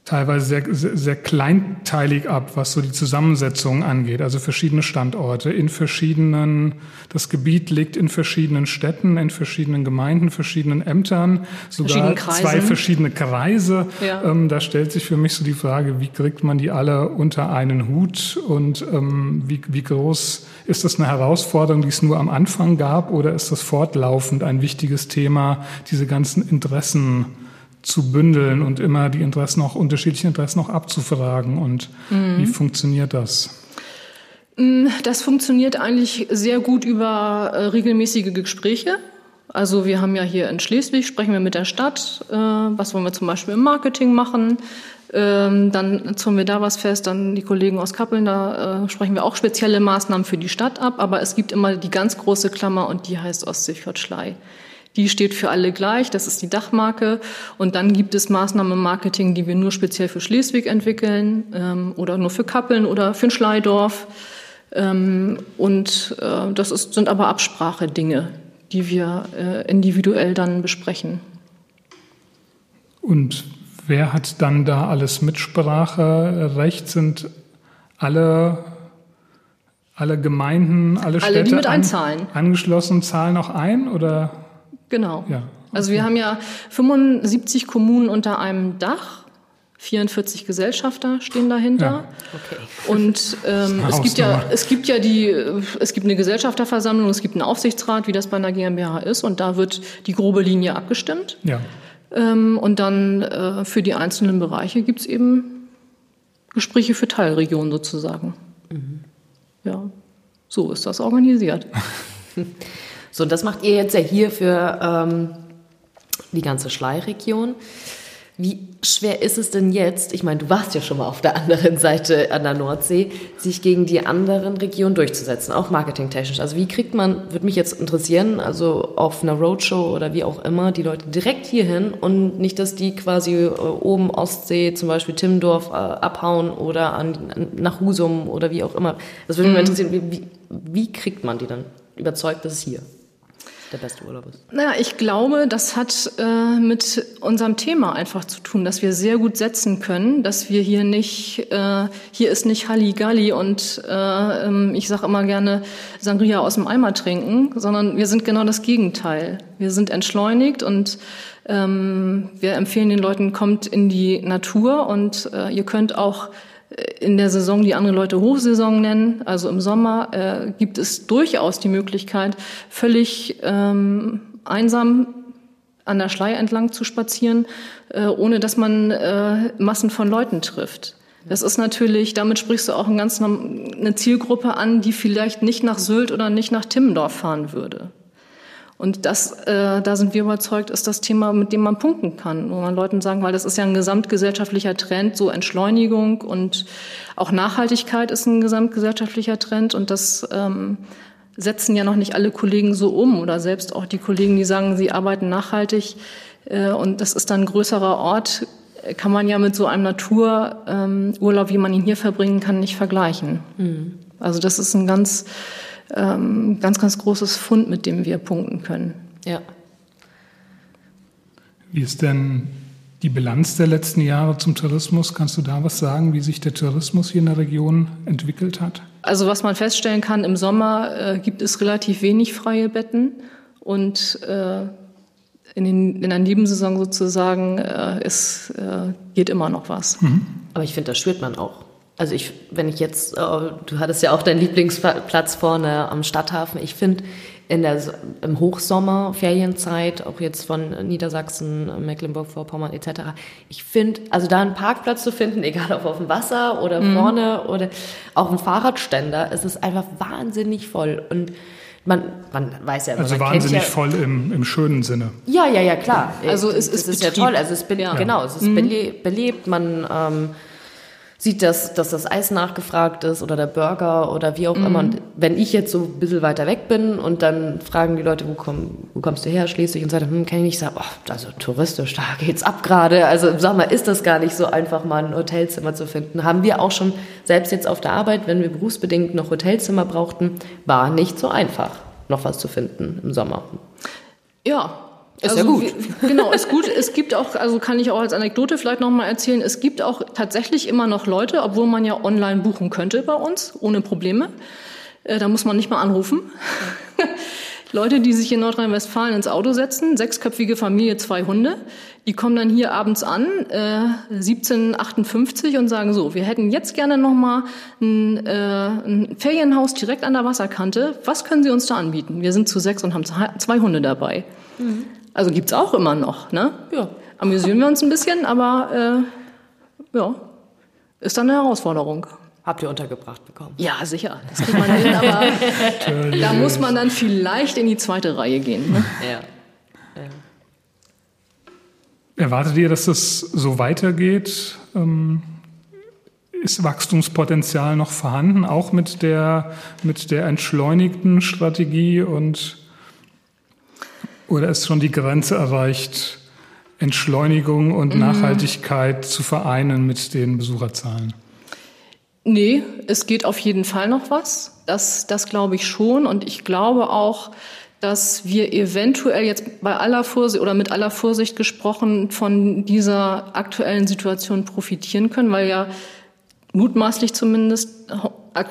teilweise sehr, sehr, sehr kleinteilig ab, was so die Zusammensetzung angeht. Also verschiedene Standorte in verschiedenen, das Gebiet liegt in verschiedenen Städten, in verschiedenen Gemeinden, verschiedenen Ämtern, sogar zwei verschiedene Kreise. Ja. Ähm, da stellt sich für mich so die Frage, wie kriegt man die alle unter einen Hut und ähm, wie, wie groß ist das eine Herausforderung, die es nur am Anfang gab oder ist das fortlaufend ein wichtiges Thema, diese ganzen Interessen zu bündeln und immer die Interessen auch, unterschiedliche Interessen auch abzufragen. Und mhm. wie funktioniert das? Mm, das funktioniert eigentlich sehr gut über äh, regelmäßige Gespräche. Also wir haben ja hier in Schleswig, sprechen wir mit der Stadt, äh, was wollen wir zum Beispiel im Marketing machen. Ähm, dann zogen wir da was fest, dann die Kollegen aus Kappeln, da äh, sprechen wir auch spezielle Maßnahmen für die Stadt ab. Aber es gibt immer die ganz große Klammer und die heißt Ostseefjord-Schlei. Die steht für alle gleich, das ist die Dachmarke. Und dann gibt es Maßnahmen im Marketing, die wir nur speziell für Schleswig entwickeln ähm, oder nur für Kappeln oder für ein Schleidorf. Ähm, und äh, das ist, sind aber Absprachedinge, die wir äh, individuell dann besprechen. Und wer hat dann da alles Mitspracherecht? Sind alle alle Gemeinden, alle, alle Städte an, angeschlossen, zahlen auch ein oder? Genau. Ja, okay. Also wir haben ja 75 Kommunen unter einem Dach. 44 Gesellschafter stehen dahinter. Ja. Okay. Und ähm, es gibt ja, es gibt ja die, es gibt eine Gesellschafterversammlung, es gibt einen Aufsichtsrat, wie das bei einer GmbH ist, und da wird die grobe Linie abgestimmt. Ja. Ähm, und dann äh, für die einzelnen Bereiche gibt es eben Gespräche für Teilregionen sozusagen. Mhm. Ja, so ist das organisiert. So, und das macht ihr jetzt ja hier für ähm, die ganze Schleiregion. Wie schwer ist es denn jetzt, ich meine, du warst ja schon mal auf der anderen Seite an der Nordsee, sich gegen die anderen Regionen durchzusetzen, auch marketingtechnisch? Also wie kriegt man, würde mich jetzt interessieren, also auf einer Roadshow oder wie auch immer, die Leute direkt hierhin und nicht, dass die quasi äh, oben Ostsee, zum Beispiel Timmendorf, äh, abhauen oder an, nach Husum oder wie auch immer. Das würde mich mhm. interessieren, wie, wie, wie kriegt man die dann überzeugt, dass es hier der beste Urlaub ist? Naja, ich glaube, das hat äh, mit unserem Thema einfach zu tun, dass wir sehr gut setzen können, dass wir hier nicht, äh, hier ist nicht Halligalli und äh, ähm, ich sage immer gerne Sangria aus dem Eimer trinken, sondern wir sind genau das Gegenteil. Wir sind entschleunigt und ähm, wir empfehlen den Leuten, kommt in die Natur und äh, ihr könnt auch in der Saison, die andere Leute Hochsaison nennen, also im Sommer, äh, gibt es durchaus die Möglichkeit, völlig ähm, einsam an der Schlei entlang zu spazieren, äh, ohne dass man äh, Massen von Leuten trifft. Das ist natürlich, damit sprichst du auch ein ganz, eine Zielgruppe an, die vielleicht nicht nach Sylt oder nicht nach Timmendorf fahren würde. Und das, äh, da sind wir überzeugt, ist das Thema, mit dem man punkten kann, wo man Leuten sagen, weil das ist ja ein gesamtgesellschaftlicher Trend, so Entschleunigung und auch Nachhaltigkeit ist ein gesamtgesellschaftlicher Trend und das ähm, setzen ja noch nicht alle Kollegen so um oder selbst auch die Kollegen, die sagen, sie arbeiten nachhaltig äh, und das ist dann ein größerer Ort, kann man ja mit so einem Natururlaub, ähm, wie man ihn hier verbringen kann, nicht vergleichen. Mhm. Also das ist ein ganz ähm, ganz, ganz großes Fund, mit dem wir punkten können. Ja. Wie ist denn die Bilanz der letzten Jahre zum Tourismus? Kannst du da was sagen, wie sich der Tourismus hier in der Region entwickelt hat? Also was man feststellen kann, im Sommer äh, gibt es relativ wenig freie Betten und äh, in, den, in der Nebensaison sozusagen äh, es äh, geht immer noch was. Mhm. Aber ich finde, das spürt man auch. Also ich, wenn ich jetzt, äh, du hattest ja auch deinen Lieblingsplatz vorne am Stadthafen. Ich finde in der im Hochsommer Ferienzeit auch jetzt von Niedersachsen, Mecklenburg-Vorpommern etc. Ich finde, also da einen Parkplatz zu finden, egal ob auf dem Wasser oder mhm. vorne oder auch ein Fahrradständer, es ist einfach wahnsinnig voll und man, man weiß ja, also wahnsinnig ja, voll im, im schönen Sinne. Ja, ja, ja, klar. Also es, es ist ja toll. Also es bin, ja. genau, es ist mhm. belebt. Man ähm, sieht, dass, dass das Eis nachgefragt ist oder der Burger oder wie auch mhm. immer. Und wenn ich jetzt so ein bisschen weiter weg bin und dann fragen die Leute, wo, komm, wo kommst du her, Schleswig und so weiter, hm, kann ich nicht sagen, oh, also touristisch, da geht's ab gerade. Also sag mal, ist das gar nicht so einfach, mal ein Hotelzimmer zu finden. Haben wir auch schon, selbst jetzt auf der Arbeit, wenn wir berufsbedingt noch Hotelzimmer brauchten, war nicht so einfach, noch was zu finden im Sommer. Ja, Ist also, ja gut. Wie, genau, ist gut. Es gibt auch, also kann ich auch als Anekdote vielleicht nochmal erzählen, es gibt auch tatsächlich immer noch Leute, obwohl man ja online buchen könnte bei uns, ohne Probleme. Äh, da muss man nicht mal anrufen. Leute, die sich in Nordrhein-Westfalen ins Auto setzen, sechsköpfige Familie, zwei Hunde, die kommen dann hier abends an, äh, 1758 und sagen so, wir hätten jetzt gerne nochmal ein, äh, ein Ferienhaus direkt an der Wasserkante. Was können Sie uns da anbieten? Wir sind zu sechs und haben zwei Hunde dabei. Mhm. Also gibt's auch immer noch, ne? Ja. Amüsieren wir uns ein bisschen, aber äh, ja, ist dann eine Herausforderung. Habt ihr untergebracht bekommen? Ja, sicher. Das kriegt man hin, aber da muss man dann vielleicht in die zweite Reihe gehen. Ne? Ja. ja. Erwartet ihr, dass es so weitergeht? Ähm, ist Wachstumspotenzial noch vorhanden, auch mit der, mit der entschleunigten Strategie und oder ist schon die Grenze erreicht, Entschleunigung und mhm. Nachhaltigkeit zu vereinen mit den Besucherzahlen? Nee, es geht auf jeden Fall noch was. Das, das glaube ich schon. Und ich glaube auch, dass wir eventuell jetzt bei aller Vorsicht oder mit aller Vorsicht gesprochen von dieser aktuellen Situation profitieren können, weil ja mutmaßlich zumindest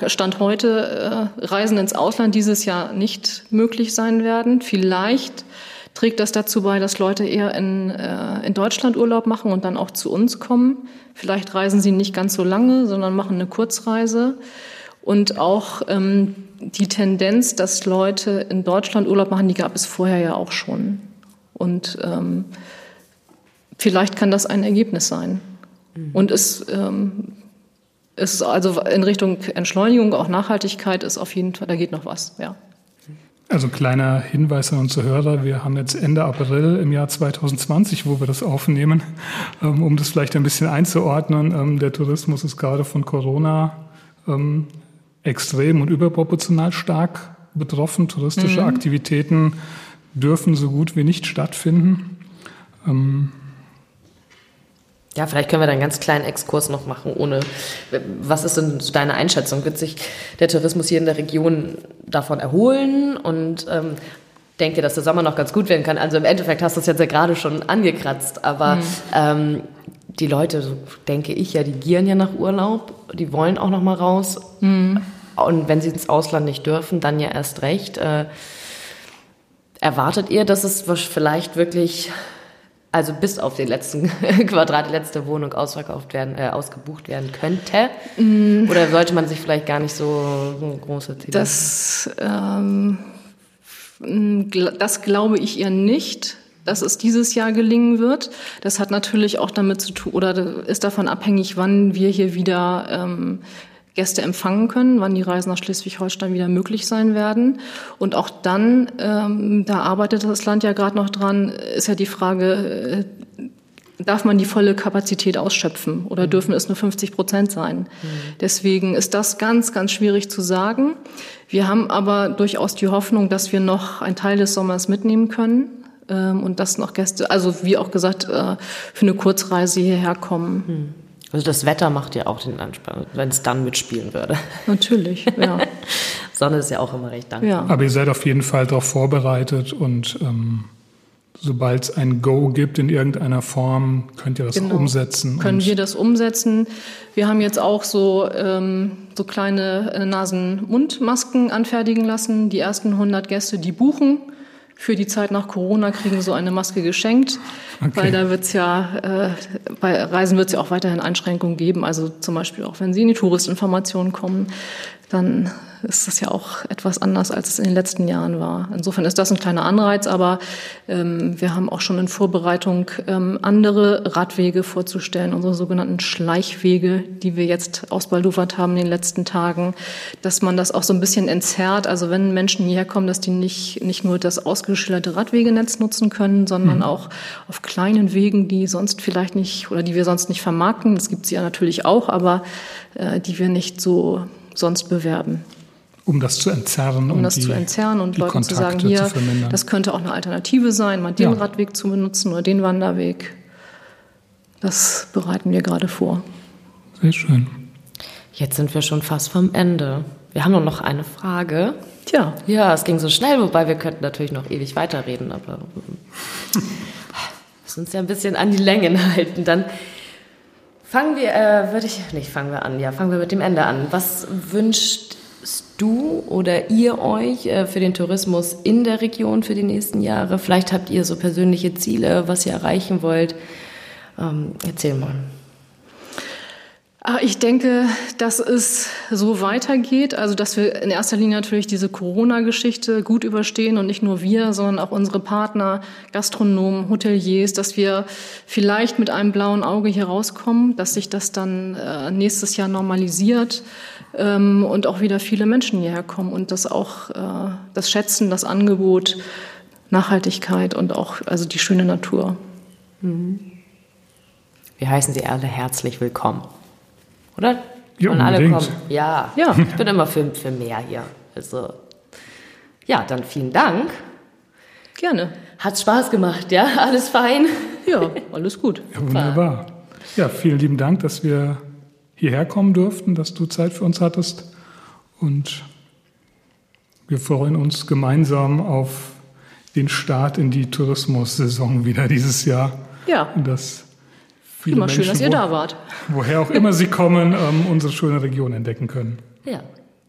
Stand heute äh, Reisen ins Ausland dieses Jahr nicht möglich sein werden. Vielleicht trägt das dazu bei, dass Leute eher in, äh, in Deutschland Urlaub machen und dann auch zu uns kommen. Vielleicht reisen sie nicht ganz so lange, sondern machen eine Kurzreise. Und auch ähm, die Tendenz, dass Leute in Deutschland Urlaub machen, die gab es vorher ja auch schon. Und ähm, vielleicht kann das ein Ergebnis sein. Mhm. Und es ähm, ist also in Richtung Entschleunigung, auch Nachhaltigkeit ist auf jeden Fall, da geht noch was, ja. Also kleiner Hinweis an unsere Hörer, wir haben jetzt Ende April im Jahr 2020, wo wir das aufnehmen, ähm, um das vielleicht ein bisschen einzuordnen. Ähm, der Tourismus ist gerade von Corona ähm, extrem und überproportional stark betroffen. Touristische mhm. Aktivitäten dürfen so gut wie nicht stattfinden. Ja, vielleicht können wir da einen ganz kleinen Exkurs noch machen, ohne. Was ist denn deine Einschätzung? Wird sich der Tourismus hier in der Region davon erholen? Und ähm, denke, dass der Sommer noch ganz gut werden kann. Also im Endeffekt hast du es jetzt ja gerade schon angekratzt, aber mhm. ähm, die Leute, so denke ich ja, die gieren ja nach Urlaub, die wollen auch noch mal raus. Mhm. Und wenn sie ins Ausland nicht dürfen, dann ja erst recht. Äh, erwartet ihr, dass es vielleicht wirklich also bis auf den letzten Quadrat, die letzte Wohnung ausverkauft werden, äh, ausgebucht werden könnte? Mm. Oder sollte man sich vielleicht gar nicht so, so große Ziele Das, ähm, das glaube ich eher nicht dass es dieses Jahr gelingen wird. Das hat natürlich auch damit zu tun oder ist davon abhängig, wann wir hier wieder ähm, Gäste empfangen können, wann die Reisen nach Schleswig-Holstein wieder möglich sein werden. Und auch dann, ähm, da arbeitet das Land ja gerade noch dran, ist ja die Frage, äh, darf man die volle Kapazität ausschöpfen oder mhm. dürfen es nur 50 Prozent sein? Mhm. Deswegen ist das ganz, ganz schwierig zu sagen. Wir haben aber durchaus die Hoffnung, dass wir noch einen Teil des Sommers mitnehmen können ähm, und dass noch Gäste, also wie auch gesagt, äh, für eine Kurzreise hierher kommen. Mhm. Also das Wetter macht ja auch den Anspannung, wenn es dann mitspielen würde. Natürlich, ja. Sonne ist ja auch immer recht dankbar. Ja. Aber ihr seid auf jeden Fall darauf vorbereitet und ähm, sobald es ein Go gibt in irgendeiner Form, könnt ihr das genau. umsetzen. Können wir das umsetzen. Wir haben jetzt auch so, ähm, so kleine äh, Nasen-Mund-Masken anfertigen lassen. Die ersten 100 Gäste, die buchen für die Zeit nach Corona kriegen so eine Maske geschenkt, okay. weil da wird's ja, äh, bei Reisen wird es ja auch weiterhin Einschränkungen geben. Also zum Beispiel auch, wenn Sie in die Touristinformationen kommen, dann ist das ja auch etwas anders, als es in den letzten Jahren war. Insofern ist das ein kleiner Anreiz, aber ähm, wir haben auch schon in Vorbereitung ähm, andere Radwege vorzustellen, unsere sogenannten Schleichwege, die wir jetzt ausbaldufert haben in den letzten Tagen, dass man das auch so ein bisschen entzerrt. Also wenn Menschen hierher kommen, dass die nicht, nicht nur das ausgeschilderte Radwegenetz nutzen können, sondern mhm. auch auf kleinen Wegen, die sonst vielleicht nicht oder die wir sonst nicht vermarkten. Das gibt es ja natürlich auch, aber äh, die wir nicht so sonst bewerben. Um das zu entzerren. Um das die, zu entzerren und Leuten Kontakte zu sagen, hier, zu das könnte auch eine Alternative sein, mal den ja. Radweg zu benutzen oder den Wanderweg. Das bereiten wir gerade vor. Sehr schön. Jetzt sind wir schon fast vom Ende. Wir haben nur noch eine Frage. Tja. Ja, es ging so schnell, wobei wir könnten natürlich noch ewig weiterreden, aber müssen uns ja ein bisschen an die Längen halten. Dann fangen wir, äh, würde ich, nicht fangen wir an, ja, fangen wir mit dem Ende an. Was wünscht du oder ihr euch äh, für den Tourismus in der Region für die nächsten Jahre? Vielleicht habt ihr so persönliche Ziele, was ihr erreichen wollt. Ähm, erzähl mal. Ah, ich denke, dass es so weitergeht, also dass wir in erster Linie natürlich diese Corona-Geschichte gut überstehen und nicht nur wir, sondern auch unsere Partner, Gastronomen, Hoteliers, dass wir vielleicht mit einem blauen Auge hier rauskommen, dass sich das dann äh, nächstes Jahr normalisiert ähm, und auch wieder viele Menschen hierher kommen und das auch äh, das Schätzen, das Angebot, Nachhaltigkeit und auch also die schöne Natur. Mhm. Wir heißen Sie alle herzlich willkommen. Oder? Ja, Und alle kommen. Ja, ja. Ich bin immer für, für mehr hier. Also, ja, dann vielen Dank. Gerne. Hat Spaß gemacht, ja? Alles fein? Ja, alles gut. Ja, wunderbar. Ja, vielen lieben Dank, dass wir hierher kommen durften, dass du Zeit für uns hattest. Und wir freuen uns gemeinsam auf den Start in die Tourismussaison wieder dieses Jahr. Ja. Und das viele immer Menschen, schön, dass ihr wo, da wart. Woher auch immer sie kommen, ähm, unsere schöne Region entdecken können. Ja,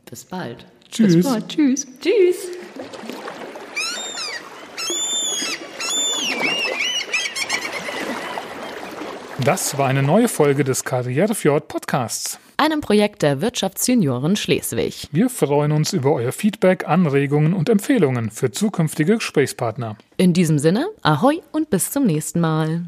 bis bald. Tschüss. Bis bald. Tschüss. Tschüss. Das war eine neue Folge des Karrierefjord Podcasts. Einem Projekt der Wirtschaftsjunioren Schleswig. Wir freuen uns über euer Feedback, Anregungen und Empfehlungen für zukünftige Gesprächspartner. In diesem Sinne, ahoi und bis zum nächsten Mal.